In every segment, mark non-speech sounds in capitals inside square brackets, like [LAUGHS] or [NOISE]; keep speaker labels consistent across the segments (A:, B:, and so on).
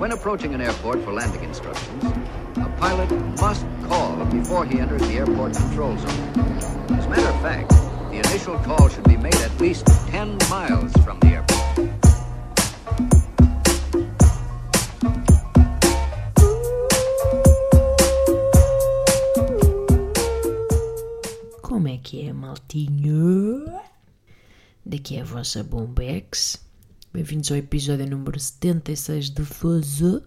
A: When approaching an airport for landing instructions, a pilot must call before he enters the airport control zone. As a matter of fact, the initial call should be made at least 10 miles from the airport.
B: Como é que é, maltinho? Daqui é a vossa Bombex. Bem-vindos ao episódio número 76 de Fozo.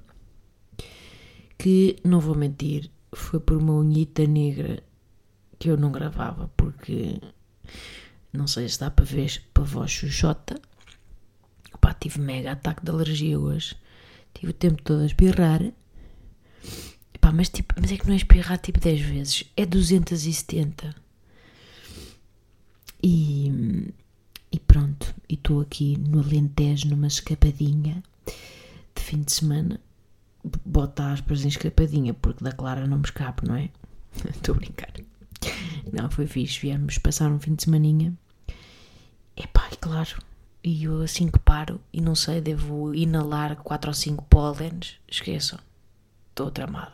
B: Que, não vou mentir, foi por uma unhita negra que eu não gravava, porque não sei se dá para ver para voz chuchota. Pá, tive mega ataque de alergia hoje. Tive o tempo todo a espirrar. Pá, mas, tipo, mas é que não é espirrar tipo 10 vezes, é 270. E, e pronto, e estou aqui no Alentejo numa escapadinha de fim de semana. Bota aspas em escapadinha, porque da Clara não me escapo, não é? [LAUGHS] Estou a brincar. Não, foi fixe, viemos passar um fim de semaninha. Epá, e claro, e eu assim que paro e não sei, devo inalar 4 ou 5 pólenes, esqueçam, estou tramada.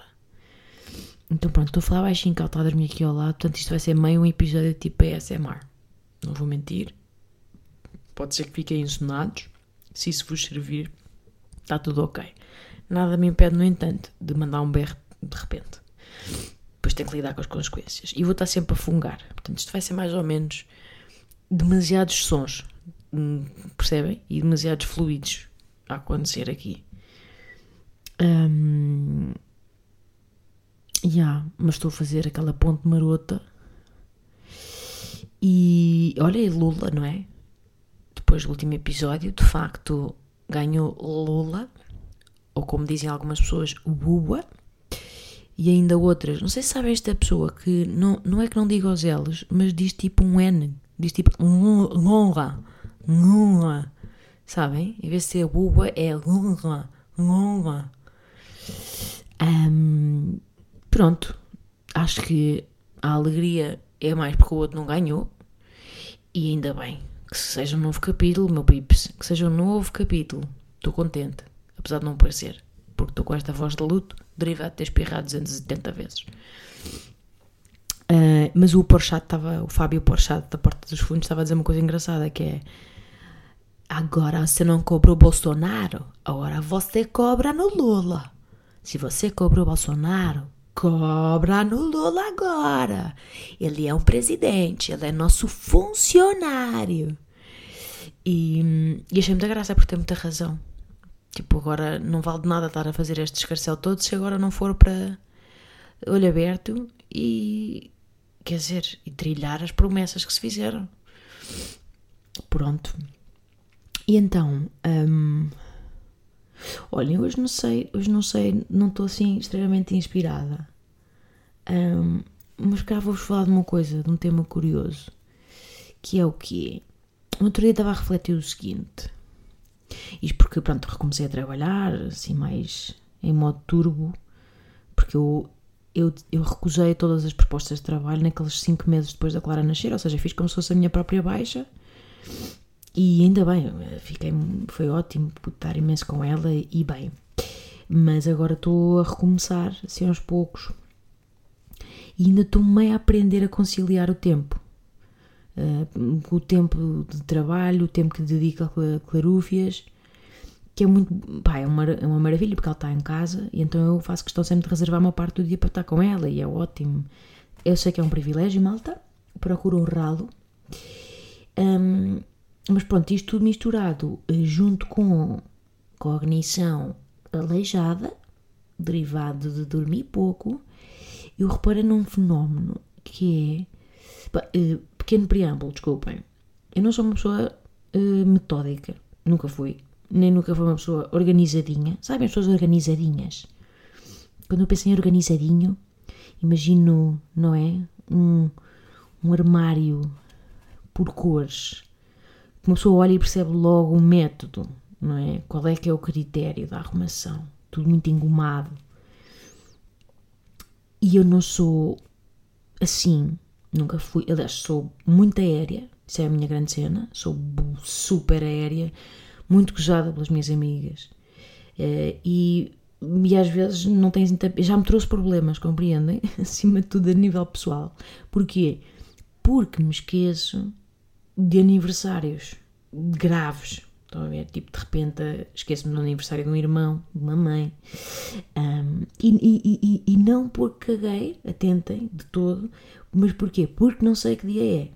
B: Então pronto, estou a falar baixinho que ela está a dormir aqui ao lado, portanto isto vai ser meio um episódio tipo ASMR. Não vou mentir. Pode ser que fiquem ensonados. Se isso vos servir, está tudo ok. Nada me impede, no entanto, de mandar um berro de repente. Depois tenho que lidar com as consequências. E vou estar sempre a fungar. Portanto, isto vai ser mais ou menos demasiados sons. hum, Percebem? E demasiados fluidos a acontecer aqui. Hum, Ya, mas estou a fazer aquela ponte marota. E olha, e Lula, não é? Depois do último episódio, de facto, ganhou Lula, ou como dizem algumas pessoas, Lula. E ainda outras, não sei se sabem esta pessoa que não, não é que não diga os L's, mas diz tipo um N, diz tipo Lula, Lula, sabem? Em vez de ser Lula, é Lula, Lula. Ahm, pronto, acho que a alegria é mais porque o outro não ganhou. E ainda bem, que seja um novo capítulo, meu pips, que seja um novo capítulo. Estou contente, apesar de não parecer, porque estou com esta voz de luto, derivado de ter espirrado 270 vezes. Ah, mas o Porchat estava, o Fábio Porchat da Porta dos Fundos estava a dizer uma coisa engraçada que é agora você não cobra o Bolsonaro, agora você cobra no Lula. Se você cobra o Bolsonaro, cobra no Lula agora. Ele é um presidente, ele é nosso funcionário. E, e achei muita graça por ter muita razão. Tipo, agora não vale de nada estar a fazer este escarcel todo se agora não for para olho aberto e quer dizer, e trilhar as promessas que se fizeram. Pronto. E então, hum, olhem, hoje não sei, hoje não sei, não estou assim extremamente inspirada. Hum, mas cá vou-vos falar de uma coisa, de um tema curioso, que é o quê? No outro dia estava a refletir o seguinte. Isto porque, pronto, recomecei a trabalhar, assim, mais em modo turbo, porque eu, eu, eu recusei todas as propostas de trabalho naqueles cinco meses depois da Clara nascer, ou seja, fiz como se fosse a minha própria baixa, e ainda bem, fiquei, foi ótimo estar imenso com ela e bem. Mas agora estou a recomeçar, assim aos poucos, e ainda estou meio a aprender a conciliar o tempo. Uh, o tempo de trabalho, o tempo que dedico a cla- clarúfias, que é muito. Pá, é uma, é uma maravilha porque ela está em casa e então eu faço questão sempre de reservar uma parte do dia para estar com ela e é ótimo. Eu sei que é um privilégio, malta, procuro honrá-lo. Um, mas pronto, isto tudo misturado eh, junto com cognição aleijada, derivado de dormir pouco, eu reparei num fenómeno que é. Eh, pequeno preâmbulo, desculpem. Eu não sou uma pessoa eh, metódica, nunca fui, nem nunca fui uma pessoa organizadinha. Sabem as pessoas organizadinhas? Quando eu penso em organizadinho, imagino, não é? Um, um armário por cores. Uma pessoa olha e percebe logo o método, não é? Qual é que é o critério da arrumação. Tudo muito engomado. E eu não sou assim, nunca fui. Aliás, sou muito aérea, isso é a minha grande cena. Sou super aérea, muito gozada pelas minhas amigas. Uh, e, e às vezes não tens. Já me trouxe problemas, compreendem? [LAUGHS] Acima de tudo a nível pessoal. Porquê? Porque me esqueço de aniversários graves. Estão a ver? Tipo, de repente esqueço-me do aniversário de um irmão, de uma mãe. Um, e, e, e, e, não porque caguei, atentem, de todo, mas porquê? Porque não sei que dia é.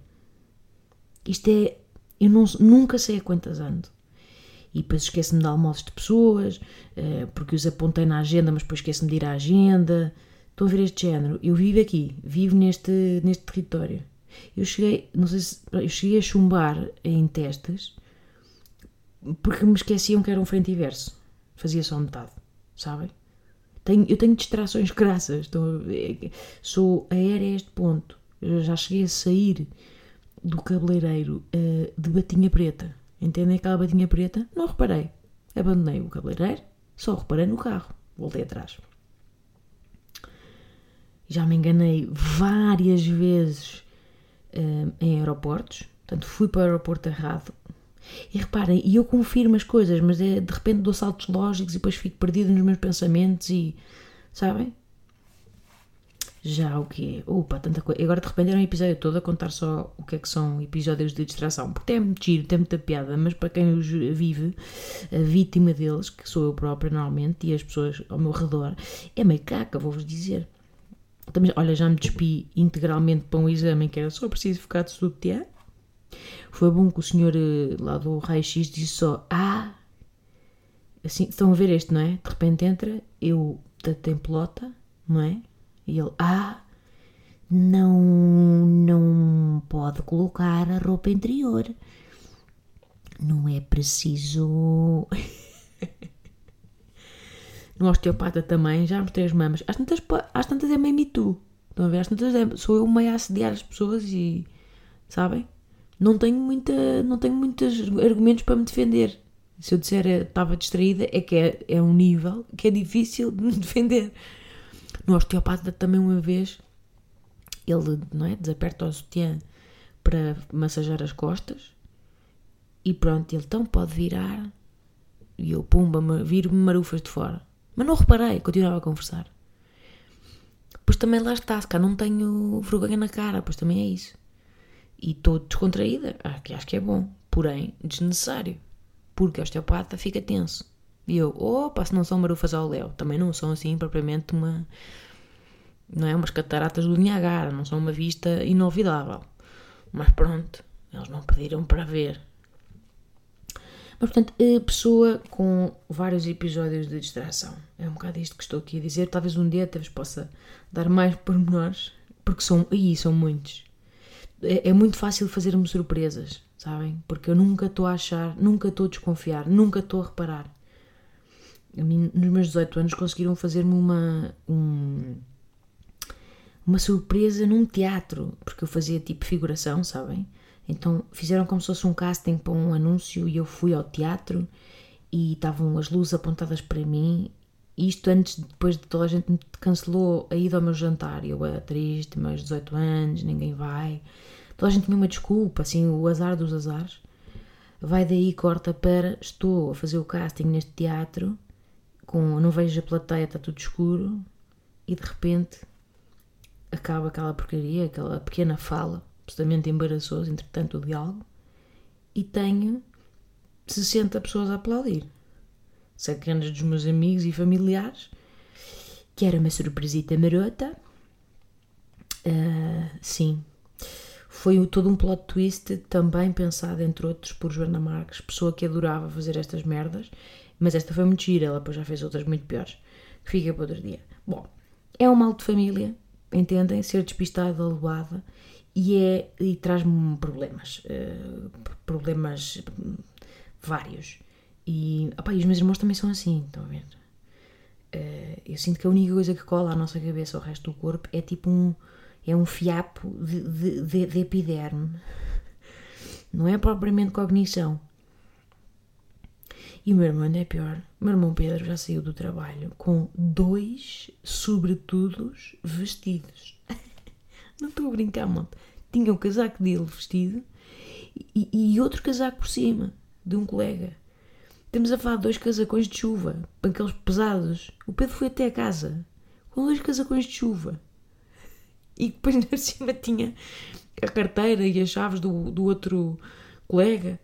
B: Isto é. Eu não, nunca sei a quantas ando. E depois esqueço-me de almoços de pessoas, uh, porque os apontei na agenda, mas depois esqueço-me de ir à agenda. Estão a ver este género? Eu vivo aqui, vivo neste, neste território. Eu cheguei, não sei se, eu cheguei a chumbar em testes porque me esqueciam que era um frente e verso. Fazia só metade, sabem? Tenho, eu tenho distrações [LAUGHS] graças. Estou, sou aérea a este ponto. Eu já cheguei a sair do cabeleireiro uh, de batinha preta. Entendem aquela batinha preta? Não reparei. Abandonei o cabeleireiro, só reparei no carro. Voltei atrás. Já me enganei várias vezes uh, em aeroportos. Portanto, fui para o aeroporto errado. E reparem, e eu confirmo as coisas, mas é, de repente dou saltos lógicos e depois fico perdido nos meus pensamentos e. Sabem? Já o que Opa, tanta coisa. Agora de repente era um episódio todo a contar só o que é que são episódios de distração. Porque tem muito giro, tem muita piada, mas para quem os vive, a vítima deles, que sou eu própria normalmente, e as pessoas ao meu redor, é meio caca, vou-vos dizer. Também, olha, já me despi integralmente para um exame que era só preciso ficar de sutiã. Foi bom que o senhor eh, lá do raio-x disse só: Ah, assim, estão a ver este, não é? De repente entra, eu tem pelota, não é? E ele: Ah, não, não pode colocar a roupa interior. Não é preciso. [LAUGHS] no osteopata também, já mostrei as mamas. Às tantas, às tantas é meio me tu. Estão a ver? Às tantas é, sou eu meio a assediar as pessoas e. Sabem? Não tenho, muita, não tenho muitos argumentos para me defender. Se eu disser eh, estava distraída, é que é, é um nível que é difícil de me [LAUGHS] defender. No osteopata também uma vez ele não é, desaperta o sutiã para massajar as costas e pronto, ele então pode virar e eu pumba, viro-me marufas de fora. Mas não reparei, continuava a conversar. Pois também lá está, se cá não tenho vergonha na cara, pois também é isso. E estou descontraída, que acho que é bom, porém desnecessário, porque o osteopata fica tenso. E eu, opa, se não são marufas ao léu, também não são assim propriamente uma. Não é umas cataratas do Niagara, não são uma vista inolvidável. Mas pronto, eles não pediram para ver. Mas, portanto, a pessoa com vários episódios de distração. É um bocado isto que estou aqui a dizer. Talvez um dia vos possa dar mais pormenores, porque são, aí são muitos. É, é muito fácil fazer-me surpresas, sabem? Porque eu nunca estou a achar, nunca estou a desconfiar, nunca estou a reparar. A mim, nos meus 18 anos conseguiram fazer-me uma, um, uma surpresa num teatro, porque eu fazia tipo figuração, sabem? Então fizeram como se fosse um casting para um anúncio e eu fui ao teatro e estavam as luzes apontadas para mim. Isto antes, depois de toda a gente cancelou a ida ao meu jantar. Eu era triste, meus 18 anos, ninguém vai. Toda a gente tinha uma desculpa, assim, o azar dos azares. Vai daí, corta para estou a fazer o casting neste teatro, com não vejo a plateia, está tudo escuro, e de repente acaba aquela porcaria, aquela pequena fala absolutamente embaraçoso, entretanto, o diálogo, e tenho 60 pessoas a aplaudir. Sacanas dos meus amigos e familiares, que era uma surpresita marota. Uh, sim, foi todo um plot twist, também pensado, entre outros, por Joana Marques, pessoa que adorava fazer estas merdas, mas esta foi muito gira, ela depois já fez outras muito piores, fica para outro dia. Bom, é um mal de família, entendem? Ser despistada, levada, e, é, e traz-me problemas, uh, problemas vários. E, opa, e os meus irmãos também são assim, estão a ver? Uh, eu sinto que a única coisa que cola à nossa cabeça ao resto do corpo é tipo um, é um fiapo de, de, de, de epiderme. Não é propriamente cognição. E o meu irmão ainda é pior. O meu irmão Pedro já saiu do trabalho com dois sobretudos vestidos. Não estou a brincar, malta. Tinha o um casaco dele vestido e, e, outro casaco por cima, de um colega. Temos a falar de dois casacões de chuva, aqueles pesados. O Pedro foi até a casa com dois casacões de chuva. E depois [LAUGHS] na cima tinha a carteira e as chaves do, do outro colega.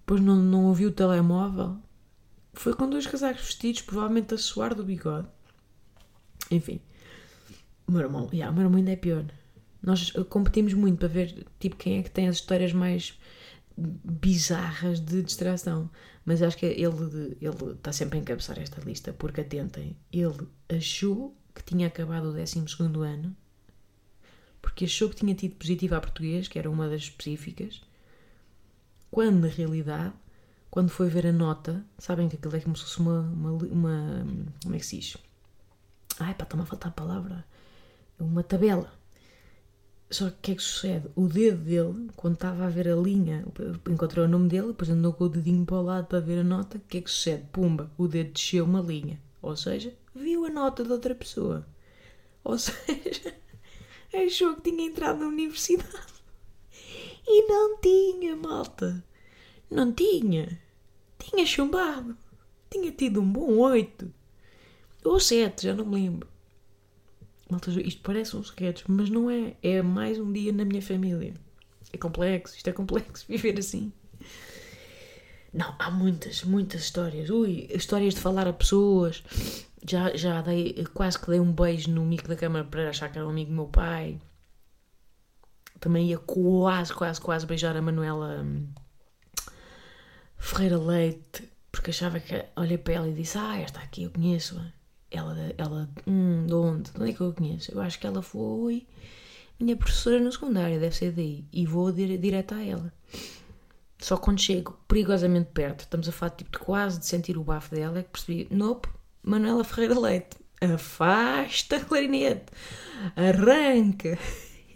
B: Depois não, não ouviu o telemóvel. Foi com dois casacos vestidos, provavelmente a suar do bigode. Enfim. O meu irmão, yeah, o meu irmão ainda é pior. Nós competimos muito para ver tipo, quem é que tem as histórias mais bizarras de distração. Mas acho que ele, ele está sempre a encabeçar esta lista, porque atentem, ele achou que tinha acabado o 12 ano, porque achou que tinha tido positivo a português, que era uma das específicas, quando na realidade, quando foi ver a nota, sabem que aquilo é como se fosse uma, uma, uma como é que se diz? Ai pá, está-me a faltar a palavra. Uma tabela. Só que o que é que sucede? O dedo dele, quando estava a ver a linha, encontrou o nome dele, depois andou com o dedinho para o lado para ver a nota. O que é que sucede? Pumba, o dedo desceu uma linha. Ou seja, viu a nota de outra pessoa. Ou [LAUGHS] seja, achou que tinha entrado na universidade. E não tinha, malta. Não tinha. Tinha chumbado. Tinha tido um bom oito. Ou sete, já não me lembro. Malta, isto parece um sketch, mas não é. É mais um dia na minha família. É complexo, isto é complexo, [LAUGHS] viver assim. Não, há muitas, muitas histórias. Ui, histórias de falar a pessoas. Já, já dei, quase que dei um beijo no mico da câmara para achar que era um amigo do meu pai. Também ia quase, quase, quase beijar a Manuela hum, Ferreira Leite, porque achava que. Olhei para ela e disse: Ah, esta aqui eu conheço. Ela, ela, hum, de onde? De onde é que eu a conheço? Eu acho que ela foi minha professora no secundário, deve ser daí. E vou dire direto a ela. Só quando chego perigosamente perto, estamos a falar tipo, de quase de sentir o bafo dela, é que percebi, nope, Manuela Ferreira Leite, afasta clarinete, arranca.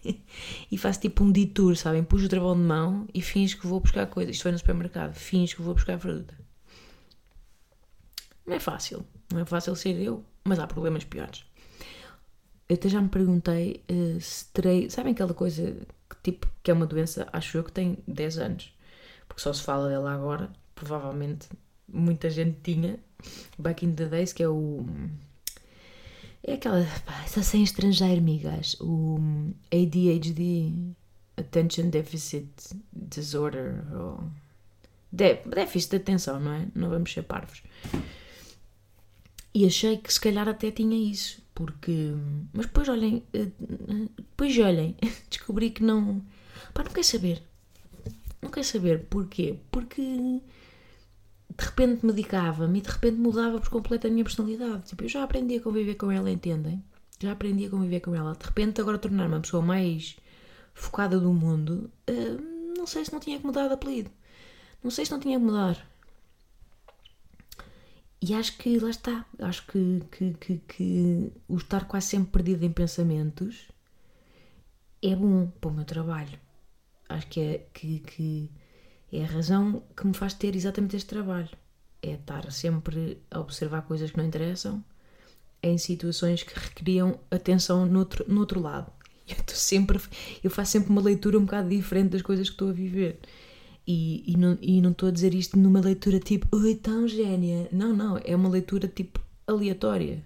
B: [LAUGHS] e faço tipo um detour, sabem? Puxo o travão de mão e finjo que vou buscar coisas. Isto foi no supermercado, finjo que vou buscar fruta. Não é fácil, não é fácil ser eu, mas há problemas piores. Eu até já me perguntei uh, se terei. Sabem aquela coisa que, tipo, que é uma doença, acho eu, que tem 10 anos, porque só se fala dela agora, provavelmente muita gente tinha, back in the days, que é o. É aquela. Pá, só sem estrangeiro, migas. O ADHD, Attention Deficit Disorder, ou. déficit de atenção, não é? Não vamos ser parvos. E achei que se calhar até tinha isso, porque. Mas depois olhem. Eh, depois olhem, [LAUGHS] descobri que não. Pá, não quer saber. Não quer saber porquê? Porque de repente medicava-me e de repente mudava por completo a minha personalidade. Tipo, eu já aprendi a conviver com ela, entendem? Já aprendi a conviver com ela. De repente, agora tornar-me a pessoa mais focada do mundo, uh, não sei se não tinha que mudar de apelido. Não sei se não tinha que mudar. E acho que lá está. Acho que, que, que, que o estar quase sempre perdido em pensamentos é bom para o meu trabalho. Acho que é, que, que é a razão que me faz ter exatamente este trabalho. É estar sempre a observar coisas que não interessam em situações que requeriam atenção no outro, no outro lado. [LAUGHS] Eu, sempre, eu faço sempre uma leitura um bocado diferente das coisas que estou a viver. E, e, não, e não estou a dizer isto numa leitura tipo, oi, tão génia. Não, não, é uma leitura tipo aleatória.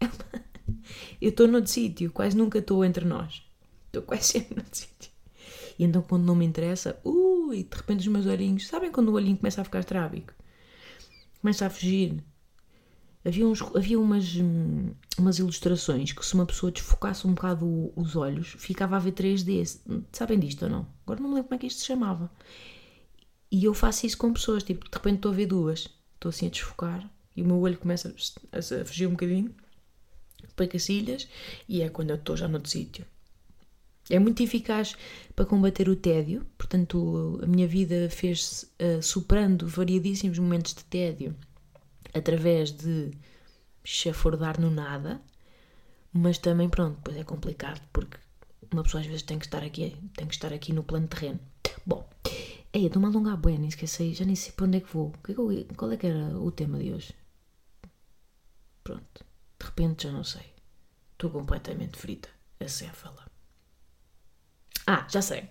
B: [LAUGHS] Eu estou noutro sítio, quase nunca estou entre nós. Estou quase sempre noutro sítio. E então quando não me interessa, ui, de repente os meus olhinhos, sabem quando o olhinho começa a ficar estrábico? Começa a fugir. Havia, uns, havia umas, hum, umas ilustrações que se uma pessoa desfocasse um bocado os olhos, ficava a ver 3D. Sabem disto ou não? Agora não me lembro como é que isto se chamava. E eu faço isso com pessoas, tipo, de repente estou a ver duas, estou assim a desfocar e o meu olho começa a, a fugir um bocadinho, depois cacilhas, e é quando eu estou já noutro sítio. É muito eficaz para combater o tédio, portanto, a minha vida fez-se uh, superando variadíssimos momentos de tédio através de chafurdar no nada, mas também, pronto, depois é complicado porque uma pessoa às vezes tem que estar aqui, tem que estar aqui no plano terreno. Bom, Ei, estou-me a alongar nem esqueci, já nem sei para onde é que vou. É qual é que era o tema de hoje? Pronto, de repente já não sei. Estou completamente frita, acéfala. Ah, já sei.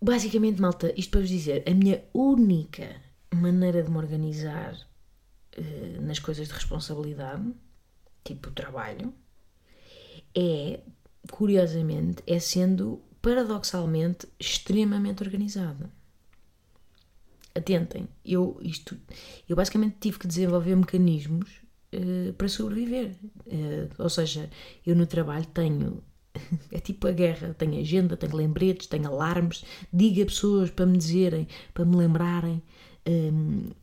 B: Basicamente, malta, isto para vos dizer, a minha única maneira de me organizar uh, nas coisas de responsabilidade, tipo trabalho, é, curiosamente, é sendo paradoxalmente extremamente organizada. Atentem, eu, isto, eu basicamente tive que desenvolver mecanismos uh, para sobreviver. Uh, ou seja, eu no trabalho tenho [LAUGHS] é tipo a guerra. Tenho agenda, tenho lembretes, tenho alarmes, digo a pessoas para me dizerem, para me lembrarem.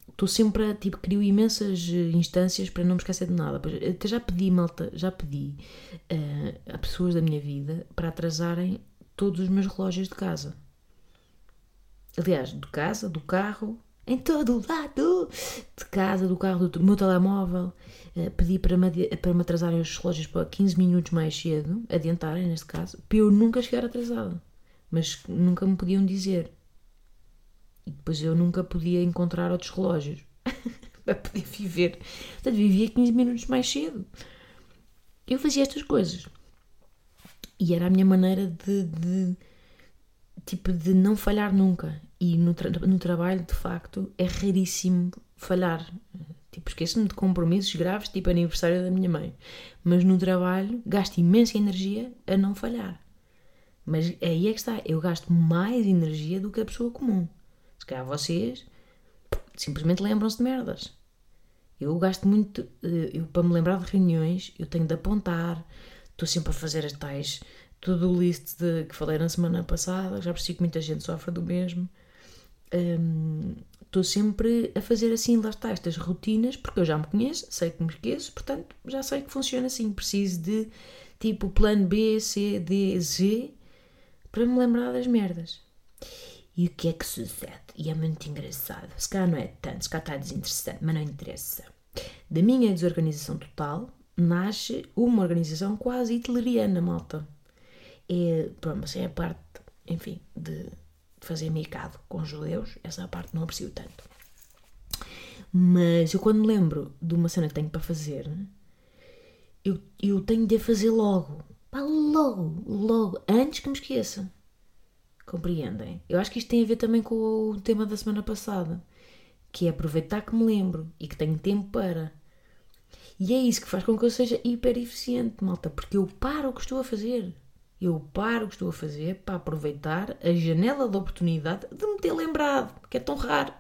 B: Estou um, sempre a, tipo, crio imensas eh, instâncias para não me esquecer de nada. Até já pedi, malta, já pedi uh, a pessoas da minha vida para atrasarem todos os meus relógios de casa. Aliás, de casa, do carro, em todo o lado, de casa, do carro, do meu telemóvel. Uh, pedi para me, para me atrasarem os relógios para 15 minutos mais cedo, adiantarem neste caso, para eu nunca chegar atrasada. Mas nunca me podiam dizer. E depois eu nunca podia encontrar outros relógios [LAUGHS] para poder viver. Portanto, vivia 15 minutos mais cedo. Eu fazia estas coisas. E era a minha maneira de, de tipo, de não falhar nunca. E no, tra no trabalho, de facto, é raríssimo falhar. Tipo, esqueço-me de compromissos graves, tipo aniversário da minha mãe. Mas no trabalho, gasto imensa energia a não falhar. Mas aí é que está, eu gasto mais energia do que a pessoa comum. Se calhar vocês simplesmente lembram-se de merdas. Eu gasto muito, eh, eu, para me lembrar de reuniões, eu tenho de apontar, estou sempre a fazer as tais todo o list de, que falei na semana passada, já percebi que muita gente sofre do mesmo. Estou um, sempre a fazer assim, lá está, estas rotinas, porque eu já me conheço, sei que me esqueço, portanto já sei que funciona assim. Preciso de tipo plano B, C, D, Z para me lembrar das merdas. E o que é que sucede? E é muito engraçado. Se calhar não é tanto, se calhar está desinteressante, mas não interessa. Da minha desorganização total nasce uma organização quase hitleriana, malta é, pronto, é a parte, enfim, de fazer mercado com judeus, essa parte não aprecio tanto. Mas eu quando me lembro de uma cena que tenho para fazer, eu, eu tenho de a fazer logo. Pá, logo, logo, antes que me esqueça. Compreendem? Eu acho que isto tem a ver também com o tema da semana passada, que é aproveitar que me lembro e que tenho tempo para. E é isso que faz com que eu seja hiper eficiente, malta, porque eu paro o que estou a fazer. Eu paro o que estou a fazer para aproveitar a janela de oportunidade de me ter lembrado, que é tão raro.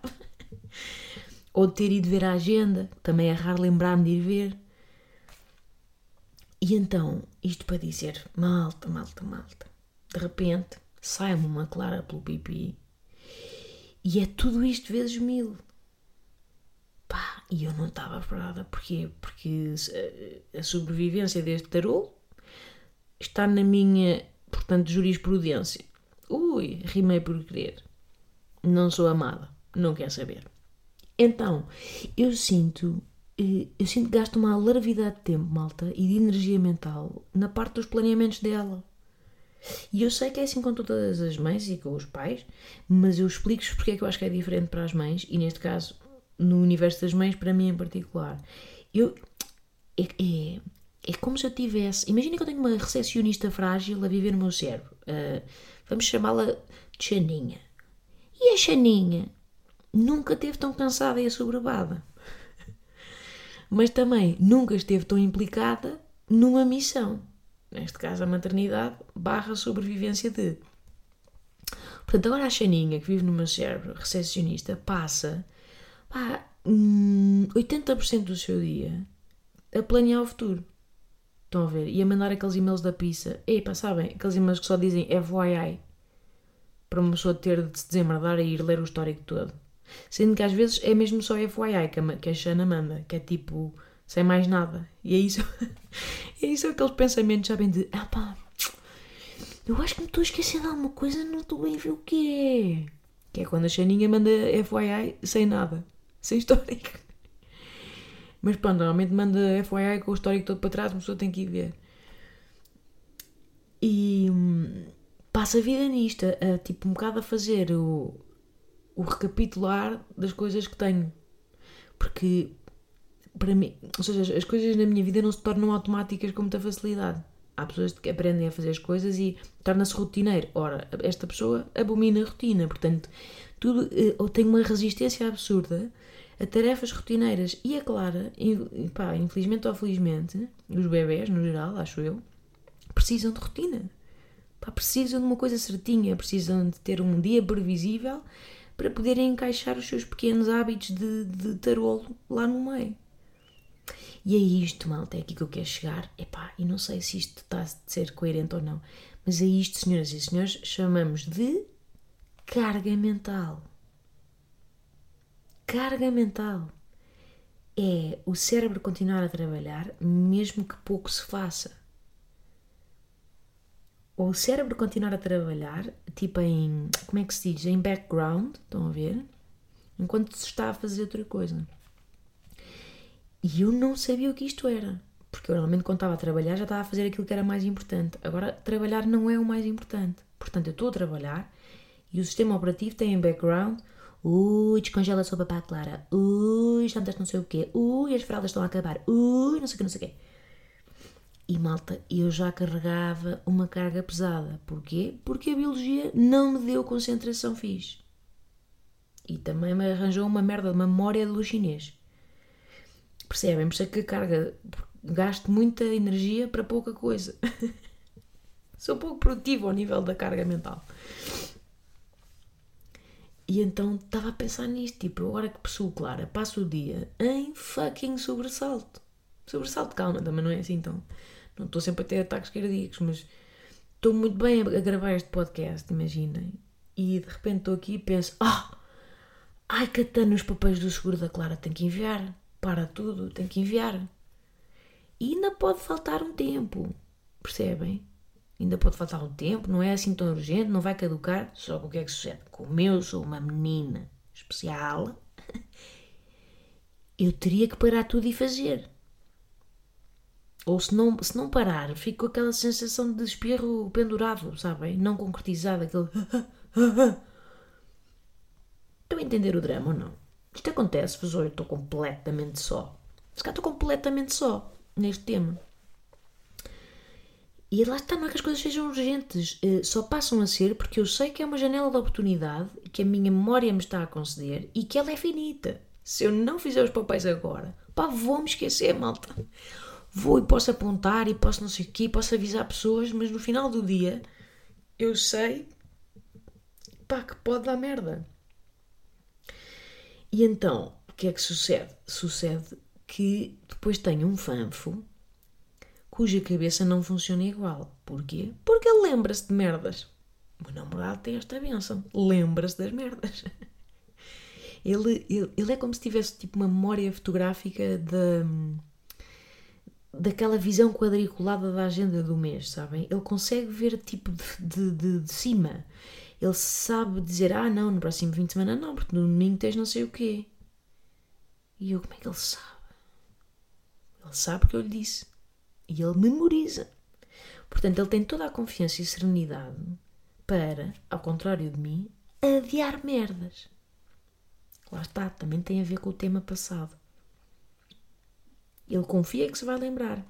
B: [LAUGHS] Ou de ter ido ver a agenda, também é raro lembrar-me de ir ver. E então, isto para dizer, malta, malta, malta. De repente, sai-me uma clara pelo pipi. E é tudo isto vezes mil. E eu não estava preparada. Porquê? Porque a sobrevivência deste tarô está na minha, portanto, jurisprudência. Ui, rimei por querer. Não sou amada, não quer saber. Então, eu sinto, eh, eu sinto que gasto uma larvidade de tempo, malta, e de energia mental na parte dos planeamentos dela. E eu sei que é assim com todas as mães e com os pais, mas eu explico-vos porque é que eu acho que é diferente para as mães, e neste caso, no universo das mães, para mim em particular. Eu, é, é, é como se eu tivesse. Imagina que eu tenho uma recepcionista frágil a viver no meu cérebro. Uh, vamos chamá-la de Xaninha. E a Xaninha nunca esteve tão cansada e assoberbada. Mas também nunca esteve tão implicada numa missão. Neste caso, a maternidade barra sobrevivência de. Portanto, agora a Xaninha, que vive no meu cérebro, recepcionista, passa pá, 80% hum, do seu dia a planear o futuro. Estão a ver? E a mandar aqueles e-mails da pizza. Epá, sabem? Aqueles e-mails que só dizem FYI. Para uma pessoa ter de se desemmerdar e ir ler o histórico todo. Sendo que às vezes é mesmo só FYI que a, que a Xana manda. Que é tipo, sem mais nada. E é isso. [LAUGHS] é isso aqueles pensamentos, sabem? De, ah pá, eu acho que me estou a esquecer de alguma coisa, não estou bem a ver o que é. Que é quando a Xaninha manda FYI sem nada. Sem histórico. Mas pronto, normalmente manda FYI com o histórico todo para trás, uma pessoa tem que ir ver. E hum, passa a vida nisto, a, tipo um bocado a fazer o, o recapitular das coisas que tenho. Porque para mim, ou seja, as coisas na minha vida não se tornam automáticas com muita facilidade. Há pessoas que aprendem a fazer as coisas e torna-se rotineiro. Ora, esta pessoa abomina a rotina, portanto, tudo, eh, ou tenho uma resistência absurda a tarefas rotineiras. E é claro, in- pá, infelizmente ou felizmente, os bebés, no geral, acho eu, precisam de rotina. Pá, precisam de uma coisa certinha, precisam de ter um dia previsível para poderem encaixar os seus pequenos hábitos de, de tarolo lá no meio. E é isto, malta, é aqui que eu quero chegar. Epá, e não sei se isto está a ser coerente ou não, mas é isto, senhoras e senhores, chamamos de carga mental. Carga mental é o cérebro continuar a trabalhar mesmo que pouco se faça. Ou o cérebro continuar a trabalhar, tipo em. Como é que se diz? Em background, estão a ver? Enquanto se está a fazer outra coisa. E eu não sabia o que isto era. Porque eu realmente, quando estava a trabalhar, já estava a fazer aquilo que era mais importante. Agora, trabalhar não é o mais importante. Portanto, eu estou a trabalhar e o sistema operativo tem em background. Ui, descongela a sopa para a clara. Ui, jantas não sei o quê. Ui, as fraldas estão a acabar. Ui, não sei o que, não sei o quê. E malta, eu já carregava uma carga pesada. Porquê? Porque a biologia não me deu concentração fixe. E também me arranjou uma merda de memória do chinês. Percebem? Por isso é que a carga gasto muita energia para pouca coisa. [LAUGHS] Sou pouco produtivo ao nível da carga mental. E então estava a pensar nisto, tipo, agora que possuo Clara, passo o dia em fucking sobressalto. Sobressalto, calma, também não é assim tão. Não estou sempre a ter ataques cardíacos, mas estou muito bem a gravar este podcast, imaginem. E de repente estou aqui e penso: ah, ai, catando os papéis do seguro da Clara, tenho que enviar. Para tudo, tenho que enviar. E ainda pode faltar um tempo, percebem? Ainda pode faltar um tempo, não é assim tão urgente, não vai caducar. Só que o que é que sucede? Como eu sou uma menina especial, [LAUGHS] eu teria que parar tudo e fazer. Ou se não, se não parar, fico com aquela sensação de espirro pendurado, sabem? Não concretizado, aquele. [LAUGHS] Estão a entender o drama ou não? Isto acontece, pois eu estou completamente só. Se cá estou completamente só neste tema. E lá está, não é que as coisas sejam urgentes, eh, só passam a ser porque eu sei que é uma janela de oportunidade que a minha memória me está a conceder e que ela é finita. Se eu não fizer os papéis agora, pá, vou-me esquecer, malta. Vou e posso apontar e posso não sei o quê, posso avisar pessoas, mas no final do dia eu sei, pá, que pode dar merda. E então, o que é que sucede? Sucede que depois tenho um fanfo cuja cabeça não funciona igual. Porquê? Porque ele lembra-se de merdas. O meu namorado tem esta benção. Lembra-se das merdas. [LAUGHS] Ele, ele, ele é como se tivesse tipo uma memória fotográfica da, daquela visão quadriculada da agenda do mês, sabem? Ele consegue ver tipo de, de, de, cima. Ele sabe dizer, ah não, no próximo fim de semana não, porque no domingo tens não sei o quê. E eu, como é que ele sabe? Ele sabe porque eu lhe disse. E ele memoriza. Portanto, ele tem toda a confiança e serenidade para, ao contrário de mim, adiar merdas. Lá está, também tem a ver com o tema passado. Ele confia que se vai lembrar.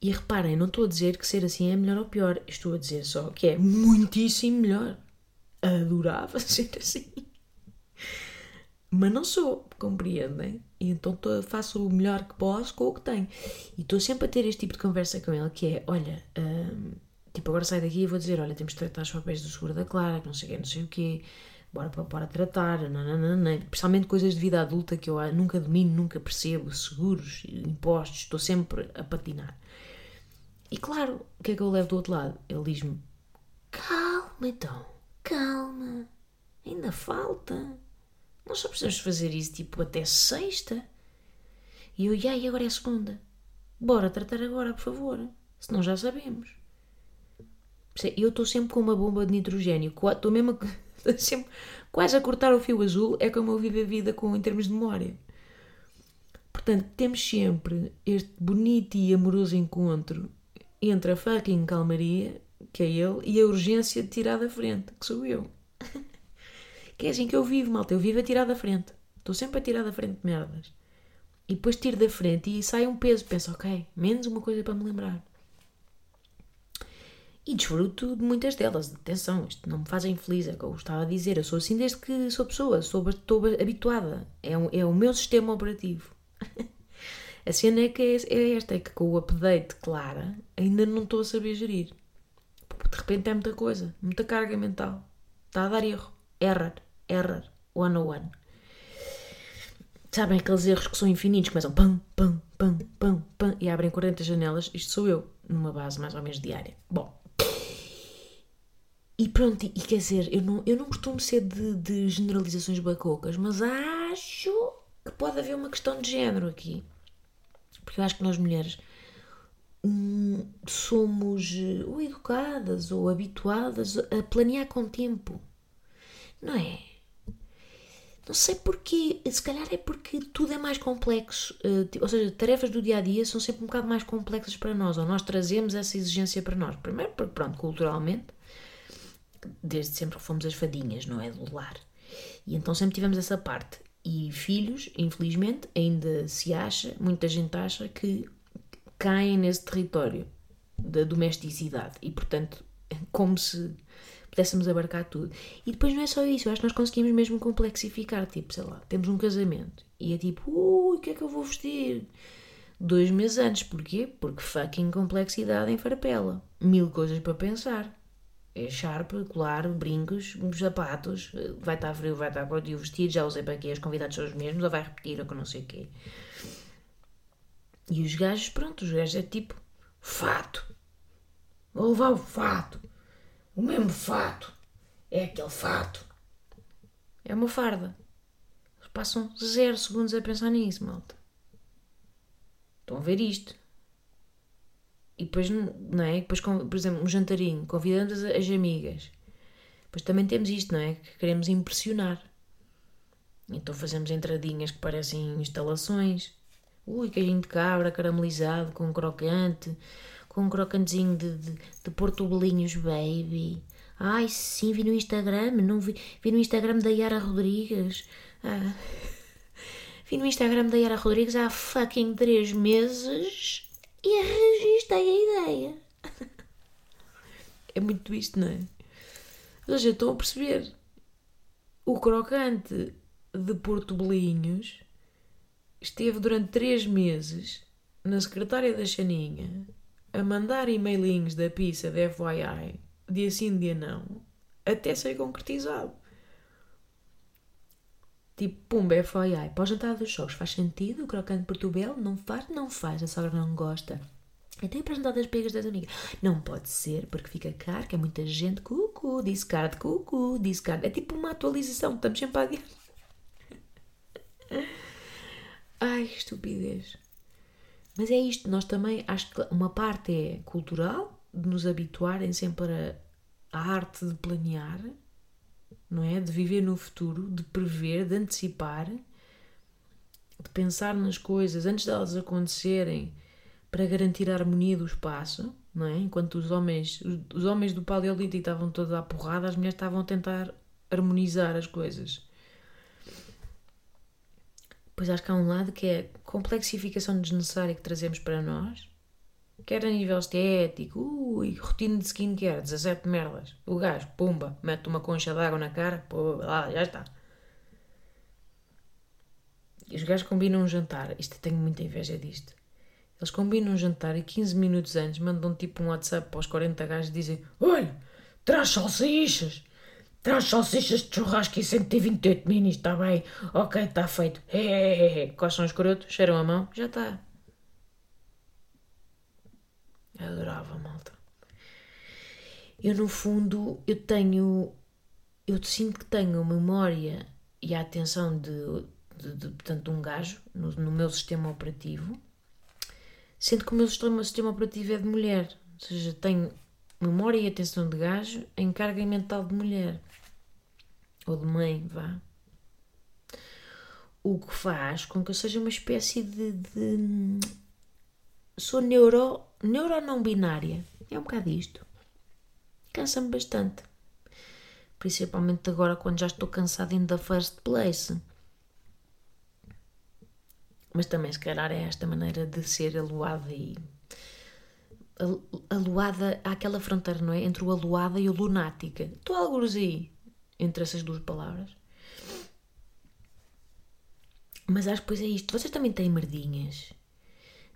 B: E reparem, não estou a dizer que ser assim é melhor ou pior. Estou a dizer só que é muitíssimo melhor. Adorava [LAUGHS] ser assim. Mas não sou, compreendem? E então tô, faço o melhor que posso com o que tenho. E estou sempre a ter este tipo de conversa com ele, que é, olha, hum, tipo, agora sai daqui e vou dizer, olha, temos de tratar os papéis do seguro da Clara, que não sei o quê, não sei o quê, bora, bora tratar, nananana. especialmente coisas de vida adulta que eu nunca domino, nunca percebo, seguros, impostos, estou sempre a patinar. E claro, o que é que eu levo do outro lado? Ele diz-me, calma então, calma, ainda falta. Nós só precisamos fazer isso tipo até sexta. E eu, e agora é segunda. Bora tratar agora, por favor. Senão já sabemos. Eu estou sempre com uma bomba de nitrogênio. Estou mesmo a, [LAUGHS] sempre, quase a cortar o fio azul. É como eu vivo a vida com, em termos de memória. Portanto, temos sempre este bonito e amoroso encontro entre a fucking calmaria, que é ele, e a urgência de tirar da frente, que sou eu. [LAUGHS] Que é assim que eu vivo, malta. Eu vivo a tirar da frente. Estou sempre a tirar da frente merdas. E depois tiro da frente e sai um peso. Penso, ok, menos uma coisa para me lembrar. E desfruto de muitas delas. Atenção, isto não me faz infeliz, é o que eu estava a dizer. Eu sou assim desde que sou pessoa, sou, estou habituada. É, um, é o meu sistema operativo. [LAUGHS] a cena é que é, é esta, é que com o update Clara ainda não estou a saber gerir. De repente é muita coisa, muita carga mental. Está a dar erro. Error, error, one on one. Sabem aqueles erros que são infinitos, começam pam, pam, pam, pam, pam e abrem 40 janelas. Isto sou eu, numa base mais ou menos diária. Bom, e pronto, e, quer dizer, eu não, eu não costumo ser de, de generalizações bacocas, mas acho que pode haver uma questão de género aqui. Porque eu acho que nós mulheres hum, somos eh, ou educadas ou habituadas a planear com tempo. Não é? Não sei porquê, se calhar é porque tudo é mais complexo, uh, ou seja, tarefas do dia a dia são sempre um bocado mais complexas para nós, ou nós trazemos essa exigência para nós. Primeiro, porque, pronto, culturalmente, desde sempre fomos as fadinhas, não é? Do lar. E então sempre tivemos essa parte. E filhos, infelizmente, ainda se acha, muita gente acha que caem nesse território da domesticidade e, portanto, como se pudéssemos abarcar tudo. E depois não é só isso, eu acho que nós conseguimos mesmo complexificar. Tipo, sei lá, temos um casamento e é tipo, ui, o que é que eu vou vestir? Dois meses antes, porquê? Porque fucking complexidade em farpela. Mil coisas para pensar é sharp, colar, brincos, sapatos, vai estar frio, vai estar quando o vestido, já usei para aqui, os convidados são os mesmos, ou vai repetir, ou que não sei o quê. E os gajos, pronto, os gajos é tipo fato. Vou levar o fato. O mesmo fato. É aquele fato. É uma farda. Eles passam zero segundos a pensar nisso, malta. Estão a ver isto. E depois, não é? Depois, por exemplo, um jantarinho, convidando as, as amigas. Depois também temos isto, não é? Que queremos impressionar. Então fazemos entradinhas que parecem instalações. Ui, queijinho de cabra caramelizado com crocante, com um crocantezinho de, de, de portubelinhos baby. Ai, sim, vi no Instagram, não vi, vi no Instagram da Yara Rodrigues. Ah, [LAUGHS] vi no Instagram da Yara Rodrigues há fucking 3 meses e registrei a ideia. [LAUGHS] é muito isto, não é? Ou seja, estão a perceber. O crocante de Porto Belinhos esteve durante três meses na secretária da Xaninha a mandar e-mailinhos da pizza da FYI, dia sim, dia não, até ser concretizado. Tipo, pumba, FYI, para o jantar dos jogos faz sentido? O crocante portobello não faz? Não faz, a sogra não gosta. Até para jantar das pegas das amigas. Não pode ser, porque fica caro, que é muita gente. Cucu, discard, cucu, discard. É tipo uma atualização, estamos sempre a adiante. [LAUGHS] Ai, estupidez. Mas é isto, nós também, acho que uma parte é cultural, de nos habituarem sempre a, a arte de planear, não é? De viver no futuro, de prever, de antecipar, de pensar nas coisas antes delas acontecerem para garantir a harmonia do espaço, não é? Enquanto os homens, os homens do paleolítico estavam todos à porrada, as mulheres estavam a tentar harmonizar as coisas. Pois acho que há um lado que é a complexificação desnecessária que trazemos para nós, Quer a nível estético, ui, rotina de skincare, 17 merdas. O gajo, pumba, mete uma concha d'água na cara, pô, lá, já está. E os gajos combinam um jantar. Isto tenho muita inveja disto. Eles combinam um jantar e 15 minutos antes mandam tipo um WhatsApp para os 40 gajos e dizem: Olha, traz salsichas, traz salsichas de churrasco e 128 minis, está bem? Ok, está feito. Hehehe. Coçam os corotos, cheiram a mão, já está. Adorava, malta. Eu, no fundo, eu tenho. Eu sinto que tenho a memória e a atenção de, de, de portanto, de um gajo no, no, meu sistema operativo, sendo que o meu sistema, sistema operativo é de mulher. Ou seja, tenho memória e atenção de gajo em carga mental de mulher. Ou de mãe, vá. O que faz com que eu seja uma espécie de. de sou neuro neuro não binária. É um bocado isto. Cansa-me bastante. Principalmente agora quando já estou cansada in the first place. Mas também se calhar é esta maneira de ser aluada e aluada, há aquela fronteira, não é? Entre o aluada e o lunática. Estou alguns aí, entre essas duas palavras. Mas acho que depois é isto. Vocês também têm merdinhas.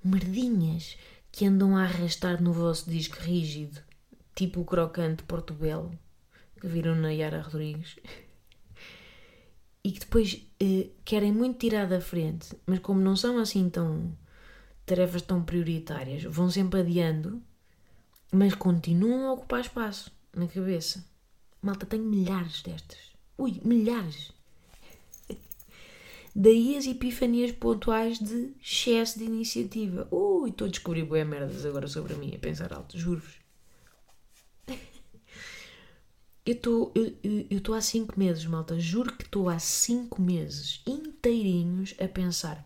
B: Merdinhas que andam a arrastar no vosso disco rígido, tipo o crocante Porto Belo, que viram na Yara Rodrigues. E que depois eh, querem muito tirar da frente, mas como não são assim tão tarefas tão prioritárias, vão sempre adiando, mas continuam a ocupar espaço na cabeça. Malta, tenho milhares destas. Ui, milhares. [LAUGHS] Daí as epifanias pontuais de excesso de iniciativa. Ui, estou a descobrir boé merdas agora sobre mim, a pensar alto, juro-vos. [LAUGHS] Eu estou há 5 meses, malta. Juro que estou há 5 meses inteirinhos a pensar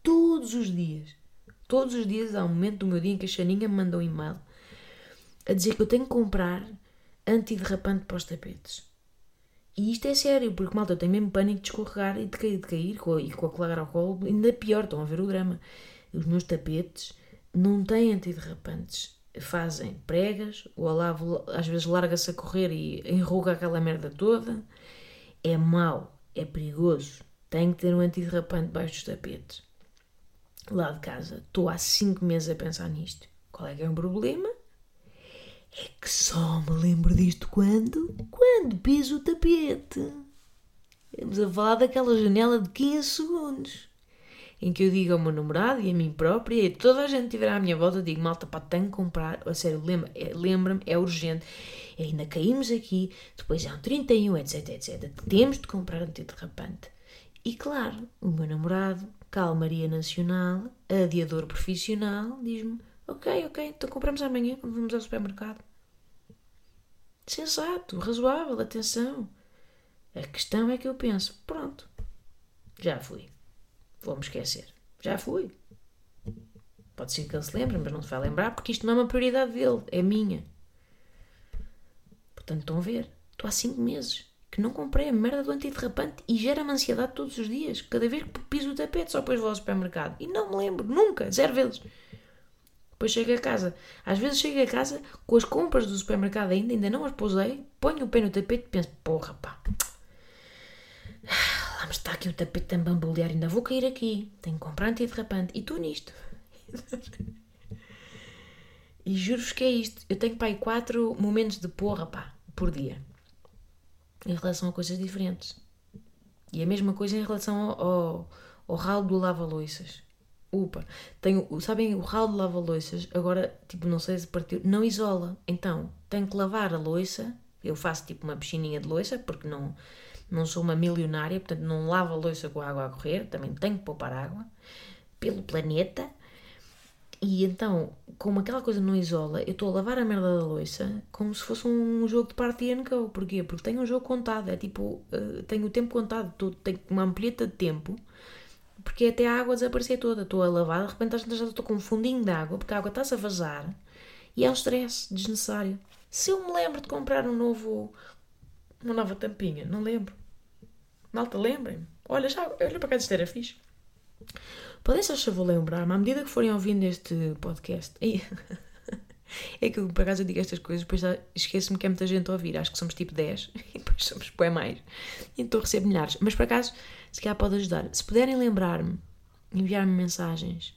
B: todos os dias Todos os dias há um momento do meu dia em que a Xaninha me manda um e-mail a dizer que eu tenho que comprar antiderrapante para os tapetes. E isto é sério, porque malta, eu tenho mesmo pânico de escorregar e de cair, de cair e com a colar ao colo, ainda pior, estão a ver o drama. Os meus tapetes não têm antiderrapantes. Fazem pregas, o alavo às vezes larga-se a correr e enruga aquela merda toda. É mau, é perigoso. Tem que ter um antiderrapante debaixo dos tapetes lá de casa. Estou há 5 meses a pensar nisto. Qual é que é o problema? É que só me lembro disto quando? Quando piso o tapete. Estamos a falar daquela janela de 15 segundos em que eu digo ao meu namorado e a mim própria e toda a gente estiver à minha volta, digo, malta, pá, tenho que comprar, a sério, é, lembra-me, é urgente, e ainda caímos aqui, depois é um 31, etc, etc. Temos de comprar antiderrapante. E claro, o meu namorado calmaria nacional, adiador profissional, diz-me: Ok, ok, então compramos amanhã quando vamos ao supermercado. Sensato, razoável, atenção. A questão é que eu penso: pronto, já fui. Vou-me esquecer. Já fui. Pode ser que ele se lembre, mas não se vai lembrar porque isto não é uma prioridade dele, é minha. Portanto, estão a ver? Estou há 5 meses que não comprei a merda do antiderrapante e gera-me ansiedade todos os dias, cada vez que piso o tapete, só depois vou ao supermercado. E não me lembro, nunca, zero vezes. Depois chego a casa. Às vezes chego a casa com as compras do supermercado ainda, ainda não as pousei, ponho o pé no tapete e penso, porra pá, [SIGHS] lá me está aqui o tapete a bambolear, ainda vou cair aqui, tenho que comprar antiderrapante. E estou nisto. [LAUGHS] e juro-vos que é isto. Eu tenho aí quatro momentos de porra pá, por dia em relação a coisas diferentes. E a mesma coisa em relação ao, ao, ao ralo do lava-loiças. Upa, tenho, sabem, o ralo do lava-loiças, agora, tipo, não sei se partiu, não isola. Então, tenho que lavar a loiça, eu faço tipo uma piscininha de loiça, porque não, não sou uma milionária, portanto não lavo a loiça com a água a correr, também tenho que poupar água, pelo planeta. E então, como aquela coisa não isola, eu estou a lavar a merda da louça como se fosse um jogo de party and go. Porquê? Porque tenho um jogo contado, é tipo, uh, tenho o tempo contado, tô, tenho uma ampleta de tempo, porque até a água desaparecer toda. Estou a lavar, de repente já estou com um fundinho de água, porque a água está-se a vazar e é um stress desnecessário. Se eu me lembro de comprar um novo, uma nova tampinha, não lembro. Malta, lembrem-me. Olha, já, olha para cá, isto era fixe. Podem só favor lembrar-me, à medida que forem ouvindo este podcast. [LAUGHS] é que por acaso eu digo estas coisas, depois esqueço-me que é muita gente a ouvir. Acho que somos tipo 10 [LAUGHS] e depois somos bem mais. Então recebo milhares. Mas por acaso, se calhar pode ajudar. Se puderem lembrar-me, enviar-me mensagens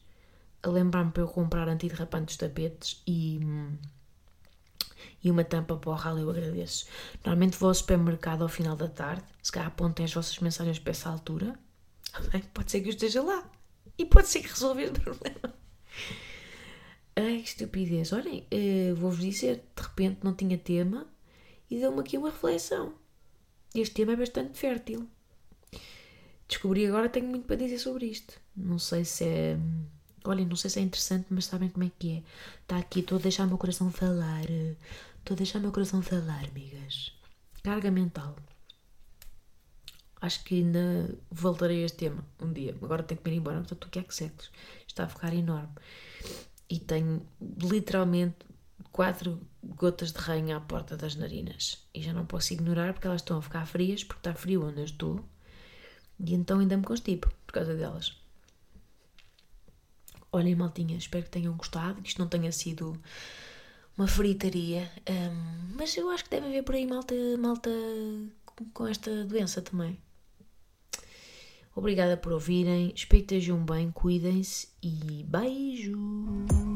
B: a lembrar-me para eu comprar antiderrapante dos tapetes e, e uma tampa para o ralo, eu agradeço. Normalmente vou ao supermercado ao final da tarde. Se calhar apontem as vossas mensagens para essa altura. [LAUGHS] Pode ser que eu esteja lá. E pode ser que resolver o [LAUGHS] problema. Ai, estupidez. Olhem, uh, vou-vos dizer, de repente não tinha tema e deu-me aqui uma reflexão. Este tema é bastante fértil. Descobri agora, tenho muito para dizer sobre isto. Não sei se é. Olhem, não sei se é interessante, mas sabem como é que é. Está aqui, estou a deixar o meu coração falar. Estou a deixar o meu coração falar, amigas. Carga mental. Acho que ainda voltarei a este tema um dia. Agora tenho que me ir embora, portanto, o que é que séculos? Está a ficar enorme. E tenho literalmente quatro gotas de rainha à porta das narinas. E já não posso ignorar porque elas estão a ficar frias, porque está frio onde eu estou. E então ainda me constipo por causa delas. Olhem, maltinha, espero que tenham gostado, que isto não tenha sido uma fritaria. Um, mas eu acho que deve haver por aí malta, malta com esta doença também. Obrigada por ouvirem. Estejam bem, cuidem-se e beijos!